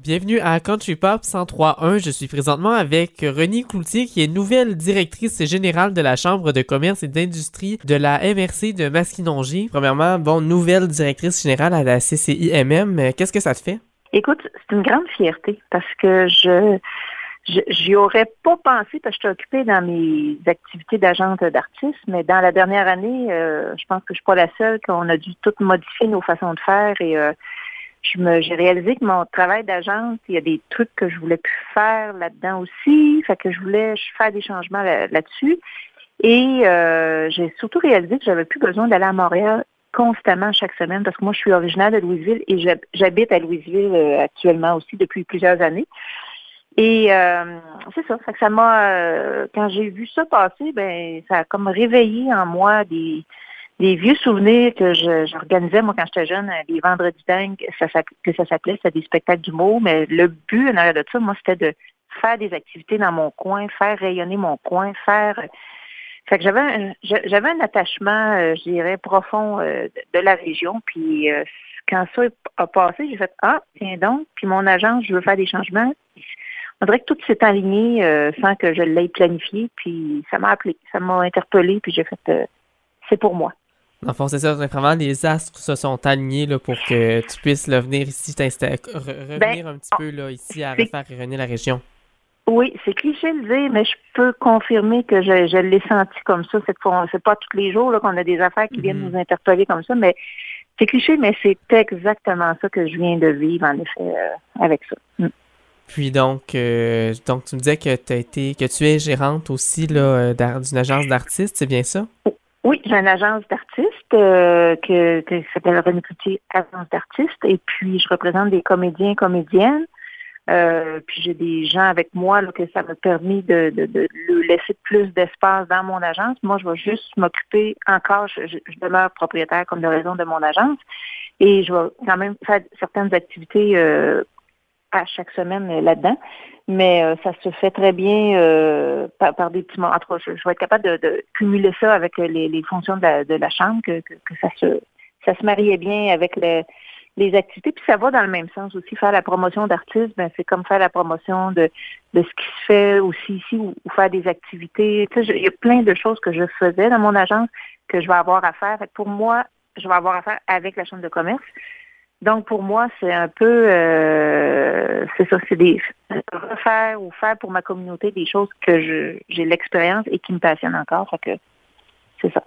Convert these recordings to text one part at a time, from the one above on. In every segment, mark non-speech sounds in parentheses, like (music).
Bienvenue à Country Pop 103.1. Je suis présentement avec René Cloutier, qui est nouvelle directrice générale de la Chambre de commerce et d'industrie de la MRC de Masquinongé. Premièrement, bon, nouvelle directrice générale à la CCIMM. Qu'est-ce que ça te fait? Écoute, c'est une grande fierté parce que je j'y aurais pas pensé parce que je suis occupée dans mes activités d'agente d'artiste, mais dans la dernière année, euh, je pense que je suis pas la seule qu'on a dû tout modifier nos façons de faire et euh, j'ai réalisé que mon travail d'agence, il y a des trucs que je voulais plus faire là-dedans aussi. Fait que je voulais faire des changements là-dessus. et euh, j'ai surtout réalisé que j'avais plus besoin d'aller à Montréal constamment chaque semaine parce que moi, je suis originaire de Louisville et j'habite à Louisville euh, actuellement aussi depuis plusieurs années. Et euh, c'est ça. Fait que ça m'a quand j'ai vu ça passer, ben ça a comme réveillé en moi des des vieux souvenirs que j'organisais, moi, quand j'étais jeune, les vendredis dingues, que ça s'appelait, c'était des spectacles d'humour, mais le but en arrière de ça, moi, c'était de faire des activités dans mon coin, faire rayonner mon coin, faire... Fait que j'avais un, j'avais un attachement, euh, je dirais, profond euh, de la région. Puis euh, quand ça a passé, j'ai fait Ah, tiens donc, puis mon agence, je veux faire des changements. On dirait que tout s'est aligné sans que je l'aie planifié. Puis ça m'a appelé, ça m'a interpellé, puis j'ai fait c'est pour moi. Fond, c'est ça, vraiment, les astres se sont alignés là, pour que tu puisses venir ici, revenir ben, un petit peu là, ici à refaire rayonner la région. Oui, c'est cliché de dire, mais je peux confirmer que je, l'ai senti comme ça. C'est c'est pas tous les jours qu'on a des affaires qui viennent mhm. nous interpeller comme ça, mais c'est cliché, mais c'est exactement ça que je viens de vivre, en effet, euh, avec ça. Mm. Puis donc, euh, donc tu me disais que tu as été, que tu es gérante aussi là, d'une agence d'artistes, c'est bien ça? Oui, j'ai une agence d'artistes euh, que, que, s'appelle René Cloutier Agence d'artistes et puis je représente des comédiens, comédiennes. Euh, puis j'ai des gens avec moi là, que ça m'a permis de, de, de, laisser plus d'espace dans mon agence. Moi, je vais juste m'occuper encore, je, je, demeure propriétaire comme de raison de mon agence et je vais quand même faire certaines activités euh, à chaque semaine là-dedans mais euh, ça se fait très bien euh, par, des petits moments. En tout cas, je, vais être capable de, cumuler ça avec les, les fonctions de la, de la chambre, que, que, ça se ça se mariait bien avec les, activités. Puis ça va dans le même sens aussi. Faire la promotion d'artistes, ben c'est comme faire la promotion de, de ce qui se fait aussi ici ou, faire des activités. Tu sais, il y a plein de choses que je faisais dans mon agence que je vais avoir à faire. Pour moi, je vais avoir à faire avec la chambre de commerce. Donc, pour moi, c'est un peu, euh, c'est ça, c'est des refaire ou faire pour ma communauté des choses que j'ai l'expérience et qui me passionnent encore. Fait que c'est ça.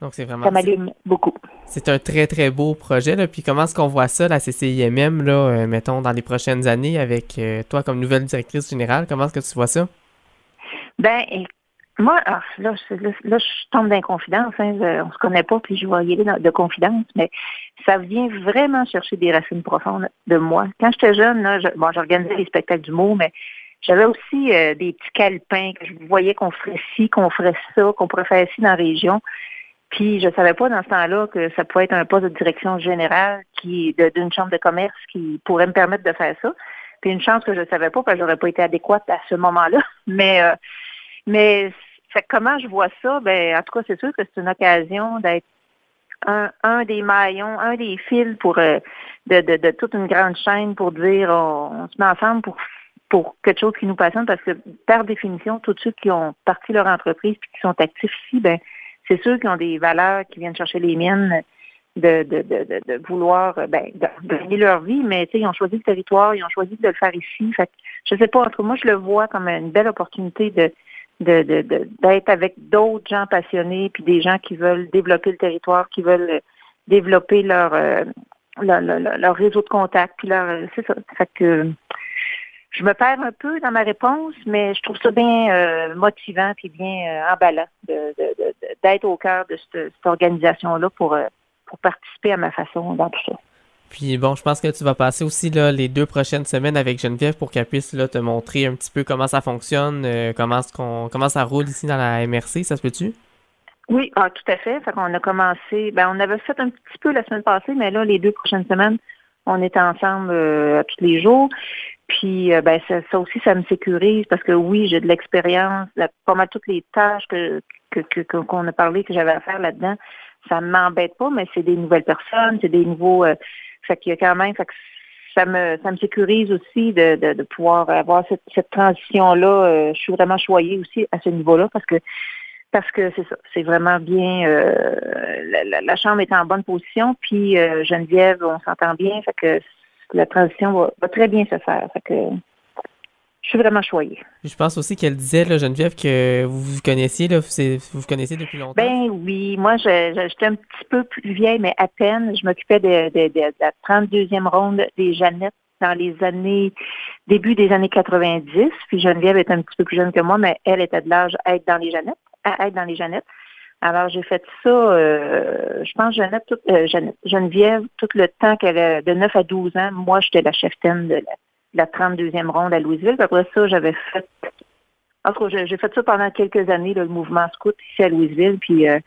Donc, c'est vraiment. Ça m'allume beaucoup. C'est un très, très beau projet. Là. Puis, comment est-ce qu'on voit ça, la CCIMM, là, euh, mettons, dans les prochaines années, avec euh, toi comme nouvelle directrice générale? Comment est-ce que tu vois ça? Ben, moi, ah, là, là, je tombe d'inconfidence. Hein, on se connaît pas, puis je vais y aller de confidence, mais ça vient vraiment chercher des racines profondes de moi. Quand j'étais jeune, là, je, bon, j'organisais les spectacles d'humour, mais j'avais aussi euh, des petits calepins que je voyais qu'on ferait ci, qu'on ferait ça, qu'on pourrait faire ci dans la région. Puis je savais pas dans ce temps-là que ça pouvait être un poste de direction générale qui d'une chambre de commerce qui pourrait me permettre de faire ça. Puis une chance que je savais pas parce que j'aurais pas été adéquate à ce moment-là. (laughs) Mais euh, mais fait comment je vois ça? Ben, en tout cas, c'est sûr que c'est une occasion d'être un, un des maillons, un des fils pour euh, de, de, de, toute une grande chaîne pour dire on, se met ensemble pour pour quelque chose qui nous passionne parce que par définition, tous ceux qui ont parti leur entreprise et qui sont actifs ici, ben c'est ceux qui ont des valeurs qui viennent chercher les miennes de, de, de, de vouloir ben, de gagner leur vie, mais ils ont choisi le territoire, ils ont choisi de le faire ici. Fait je sais pas, entre moi, je le vois comme une belle opportunité de de, d'être avec d'autres gens passionnés, puis des gens qui veulent développer le territoire, qui veulent développer leur euh, leur, réseau de contacts, puis leur c'est ça. Fait que je me perds un peu dans ma réponse, mais je trouve ça bien euh, motivant puis bien euh, emballant d'être au cœur de cette, cette organisation-là pour, pour participer à ma façon dans tout ça. Puis bon, je pense que tu vas passer aussi là, les deux prochaines semaines avec Geneviève pour qu'elle puisse là, te montrer un petit peu comment ça fonctionne, euh, comment, ça roule ici dans la MRC, ça se peut-tu? Oui, ah, tout à fait. Fait qu'on a commencé, ben on avait fait un petit peu la semaine passée, mais là, les deux prochaines semaines, on est ensemble euh, tous les jours. Puis euh, ben ça, aussi, ça me sécurise parce que oui, j'ai de l'expérience, pas mal toutes les tâches qu'on a parlé que j'avais à faire là-dedans. Ça ne m'embête pas, mais c'est des nouvelles personnes, c'est des nouveaux fait a quand même, fait que ça me ça me sécurise aussi de, de, pouvoir avoir cette, cette transition-là. je suis vraiment choyée aussi à ce niveau-là parce que parce que c'est ça, c'est vraiment bien. la, la, chambre est en bonne position, puis Geneviève, on s'entend bien, fait que la transition va, va, très bien se faire. Fait que je suis vraiment choyée. Je pense aussi qu'elle disait, là, Geneviève, que vous vous connaissiez, là, vous vous connaissiez depuis longtemps. Ben oui, moi, j'étais un petit peu plus vieille, mais à peine. Je m'occupais de, la 32e ronde des Jeannettes dans les années, début des années 90. Puis Geneviève est un petit peu plus jeune que moi, mais elle était de l'âge à être dans les Jeannettes, à être dans les Jeannettes. Alors, j'ai fait ça, euh, je pense, Jeannette, euh, Geneviève, tout le temps qu'elle a de 9 à 12 ans, moi, j'étais la cheftaine de la la 32e ronde à Louisville. Après ça, j'avais fait. En tout cas, j'ai fait ça pendant quelques années, le mouvement scout ici à Louisville. Puis, euh,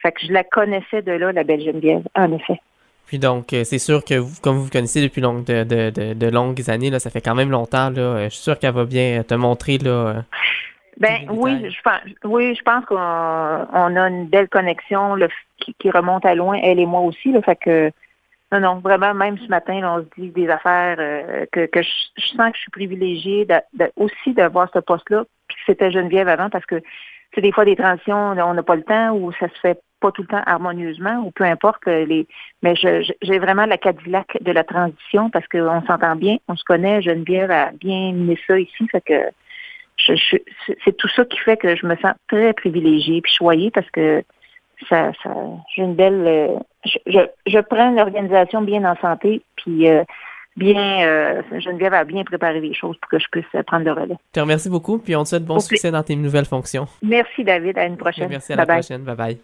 fait que je la connaissais de là, la belle Geneviève, en effet. Puis donc, euh, c'est sûr que vous, comme vous vous connaissez depuis long, de, de, de, longues années, là, ça fait quand même longtemps. Là, euh, je suis sûr qu'elle va bien te montrer. Là, ben oui, je pense, oui, je pense qu'on on a une belle connexion qui, qui, remonte à loin, elle et moi aussi. Là, fait que non, non, vraiment, même ce matin, on se dit des affaires euh, que, que je, sens que je suis privilégiée aussi d'avoir ce poste-là, puis c'était Geneviève avant, parce que c'est des fois des transitions, on n'a pas le temps ou ça se fait pas tout le temps harmonieusement ou peu importe euh, les mais j'ai vraiment la Cadillac de la transition parce qu'on s'entend bien, on se connaît, Geneviève a bien mis ça ici, fait que je, c'est tout ça qui fait que je me sens très privilégiée puis choyée parce que ça, ça j'ai une belle. Euh, je, je, prends l'organisation bien en santé, puis euh, bien, euh, Geneviève a bien préparé les choses pour que je puisse prendre le relais. Je te remercie beaucoup, puis on te souhaite bon succès dans tes nouvelles fonctions. Merci, David. À une prochaine. Merci, à la prochaine. Bye bye.